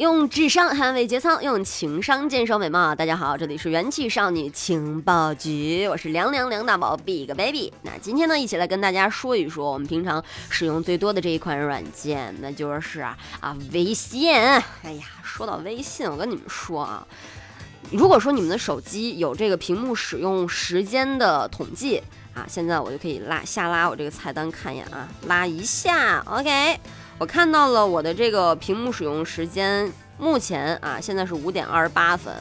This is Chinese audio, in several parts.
用智商捍卫节操，用情商坚守美貌。大家好，这里是元气少女情报局，我是凉凉梁大宝 Big Baby。那今天呢，一起来跟大家说一说我们平常使用最多的这一款软件，那就是啊微信。哎呀，说到微信，我跟你们说啊，如果说你们的手机有这个屏幕使用时间的统计啊，现在我就可以拉下拉我这个菜单看一眼啊，拉一下，OK。我看到了我的这个屏幕使用时间，目前啊，现在是五点二十八分。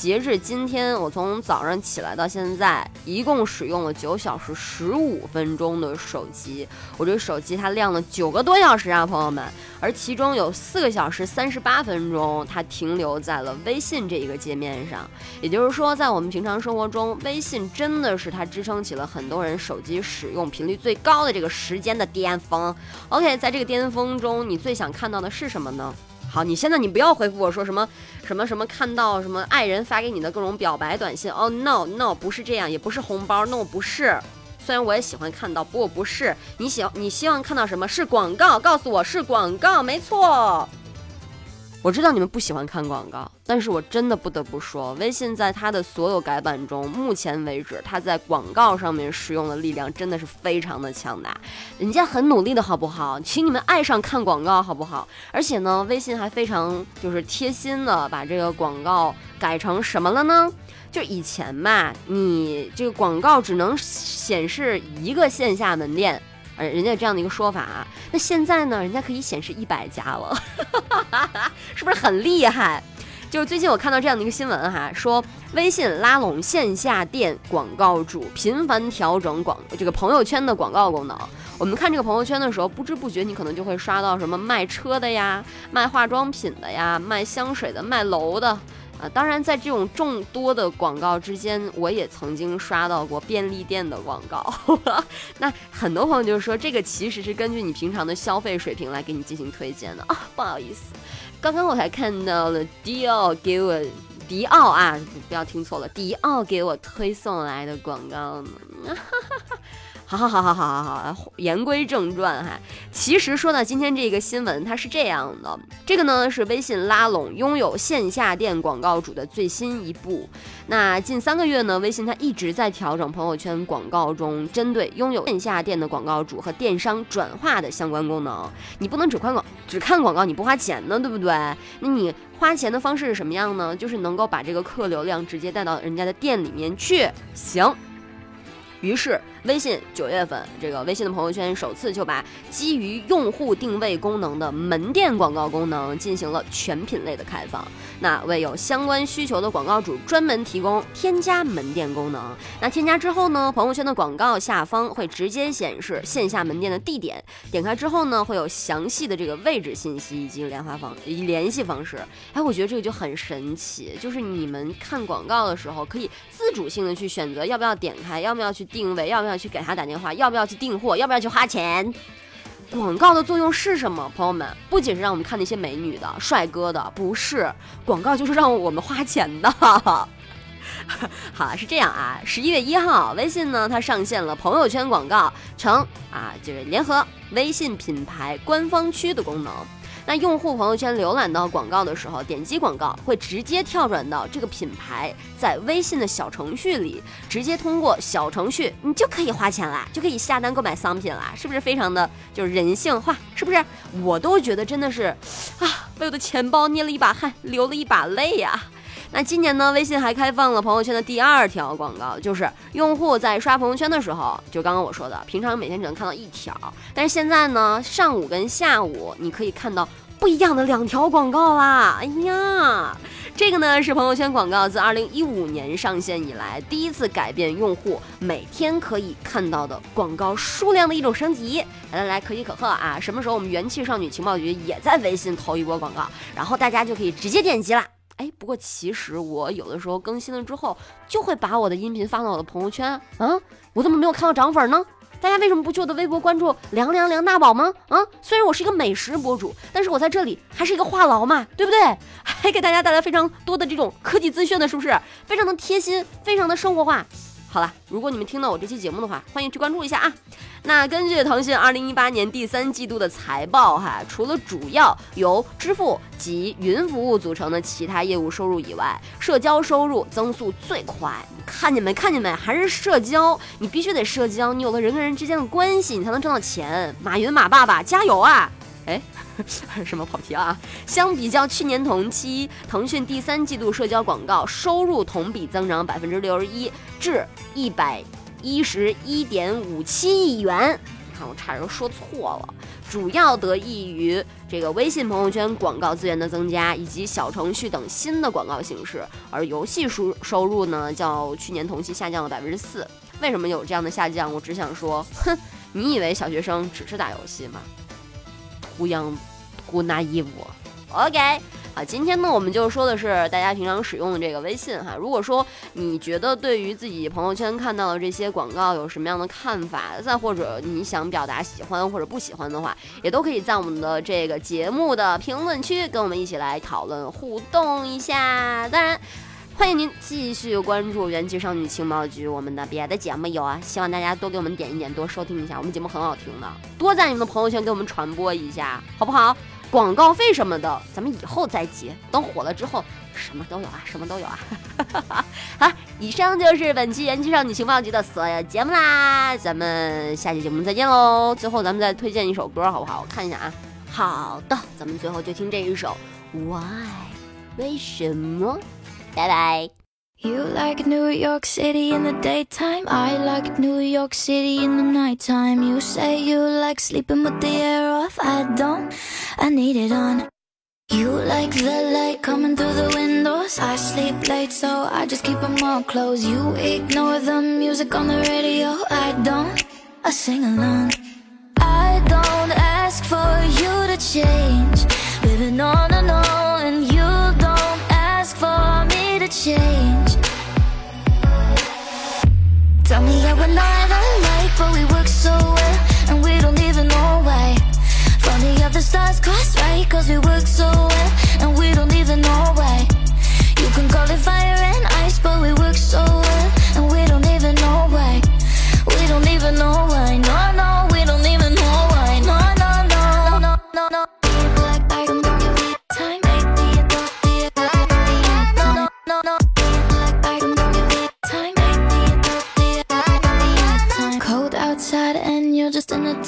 截至今天，我从早上起来到现在，一共使用了九小时十五分钟的手机。我这手机它亮了九个多小时啊，朋友们。而其中有四个小时三十八分钟，它停留在了微信这一个界面上。也就是说，在我们平常生活中，微信真的是它支撑起了很多人手机使用频率最高的这个时间的巅峰。OK，在这个巅峰中，你最想看到的是什么呢？好，你现在你不要回复我说什么什么什么看到什么爱人发给你的各种表白短信哦，no no 不是这样，也不是红包，no 不是。虽然我也喜欢看到，不过不是。你喜你希望看到什么是广告？告诉我是广告，没错。我知道你们不喜欢看广告，但是我真的不得不说，微信在它的所有改版中，目前为止，它在广告上面使用的力量真的是非常的强大，人家很努力的好不好？请你们爱上看广告好不好？而且呢，微信还非常就是贴心的把这个广告改成什么了呢？就以前吧，你这个广告只能显示一个线下门店。人家这样的一个说法啊，那现在呢，人家可以显示一百家了，是不是很厉害？就是最近我看到这样的一个新闻哈，说微信拉拢线下店广告主，频繁调整广这个朋友圈的广告功能。我们看这个朋友圈的时候，不知不觉你可能就会刷到什么卖车的呀，卖化妆品的呀，卖香水的，卖楼的。啊，当然，在这种众多的广告之间，我也曾经刷到过便利店的广告。那很多朋友就是说，这个其实是根据你平常的消费水平来给你进行推荐的啊。不好意思，刚刚我还看到了迪奥给我迪奥啊，不要听错了，迪奥给我推送来的广告呢。好好好好好好好，言归正传哈。其实说到今天这个新闻，它是这样的，这个呢是微信拉拢拥有线下店广告主的最新一步。那近三个月呢，微信它一直在调整朋友圈广告中针对拥有线下店的广告主和电商转化的相关功能。你不能只看广只看广告，你不花钱呢，对不对？那你花钱的方式是什么样呢？就是能够把这个客流量直接带到人家的店里面去。行。于是，微信九月份这个微信的朋友圈首次就把基于用户定位功能的门店广告功能进行了全品类的开放。那为有相关需求的广告主专门提供添加门店功能。那添加之后呢，朋友圈的广告下方会直接显示线下门店的地点，点开之后呢，会有详细的这个位置信息以及联发方联系方式。哎，我觉得这个就很神奇，就是你们看广告的时候可以自主性的去选择要不要点开，要不要去。定位要不要要去给他打电话？要不要去订货？要不要去花钱？广告的作用是什么？朋友们，不仅是让我们看那些美女的、帅哥的，不是广告就是让我们花钱的。好，是这样啊。十一月一号，微信呢它上线了朋友圈广告，成啊就是联合微信品牌官方区的功能。那用户朋友圈浏览到广告的时候，点击广告会直接跳转到这个品牌在微信的小程序里，直接通过小程序，你就可以花钱啦，就可以下单购买商品啦，是不是非常的就是人性化？是不是？我都觉得真的是啊，为我的钱包捏了一把汗，流了一把泪呀。那今年呢，微信还开放了朋友圈的第二条广告，就是用户在刷朋友圈的时候，就刚刚我说的，平常每天只能看到一条，但是现在呢，上午跟下午你可以看到。不一样的两条广告啦！哎呀，这个呢是朋友圈广告自二零一五年上线以来第一次改变用户每天可以看到的广告数量的一种升级。来来来，可喜可贺啊！什么时候我们元气少女情报局也在微信投一波广告，然后大家就可以直接点击啦？不过其实我有的时候更新了之后，就会把我的音频发到我的朋友圈啊，我怎么没有看到涨粉呢？大家为什么不去我的微博关注凉凉凉大宝吗？啊，虽然我是一个美食博主，但是我在这里还是一个话痨嘛，对不对？还给大家带来非常多的这种科技资讯呢，是不是？非常的贴心，非常的生活化。好了，如果你们听到我这期节目的话，欢迎去关注一下啊。那根据腾讯二零一八年第三季度的财报，哈，除了主要由支付及云服务组成的其他业务收入以外，社交收入增速最快。看见没？看见没？还是社交，你必须得社交，你有了人跟人之间的关系，你才能挣到钱。马云马爸爸加油啊！哎，什么跑题了啊？相比较去年同期，腾讯第三季度社交广告收入同比增长百分之六十一，至一百一十一点五七亿元。你看，我差点说错了。主要得益于这个微信朋友圈广告资源的增加，以及小程序等新的广告形式。而游戏收收入呢，较去年同期下降了百分之四。为什么有这样的下降？我只想说，哼，你以为小学生只是打游戏吗？图样图那衣服，OK，好，今天呢，我们就说的是大家平常使用的这个微信哈。如果说你觉得对于自己朋友圈看到的这些广告有什么样的看法，再或者你想表达喜欢或者不喜欢的话，也都可以在我们的这个节目的评论区跟我们一起来讨论互动一下。当然。欢迎您继续关注元气少女情报局，我们的别的节目有啊，希望大家多给我们点一点，多收听一下，我们节目很好听的，多在你们的朋友圈给我们传播一下，好不好？广告费什么的，咱们以后再结，等火了之后，什么都有啊，什么都有啊。好，以上就是本期元气少女情报局的所有节目啦，咱们下期节目再见喽。最后咱们再推荐一首歌，好不好？我看一下啊。好的，咱们最后就听这一首 Why 为什么？拜拜。You like New York City in the daytime. I like New York City in the nighttime. You say you like sleeping with the air off. I don't, I need it on. You like the light coming through the windows. I sleep late, so I just keep them all closed. You ignore the music on the radio. I don't, I sing along. I don't stars cross right, cause we work so well,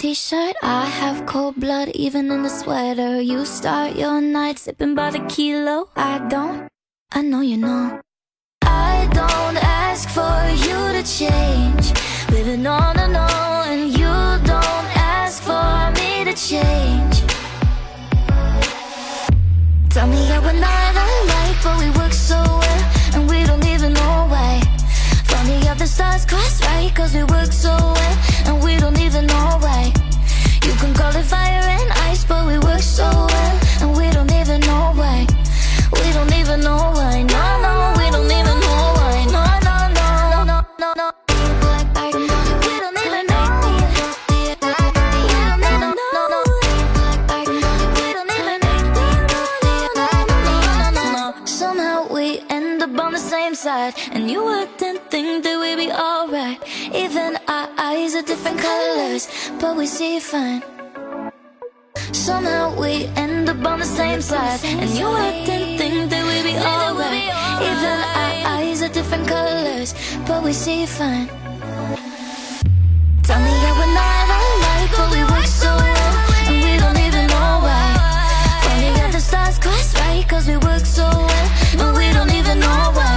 t-shirt. I have cold blood even in the sweater. You start your night sipping by the kilo. I don't. I know you know. I don't ask for you to change. Living on and on, and you don't ask for me to change. Tell me that we're not alike, but we work so well, and we don't even know why. Funny how the stars cross right, cause we work so well, and we don't even know why. same side And you wouldn't think that we'd be alright. Even our eyes are different colors But we see fine. Somehow we end up on the same side And you wouldn't think that we'd be alright. Even our eyes are different colors But we see fine. Tell me how we're not alike But we work so well And we don't even know why. Funny how the stars cross right Cause we work so well But we don't even know why.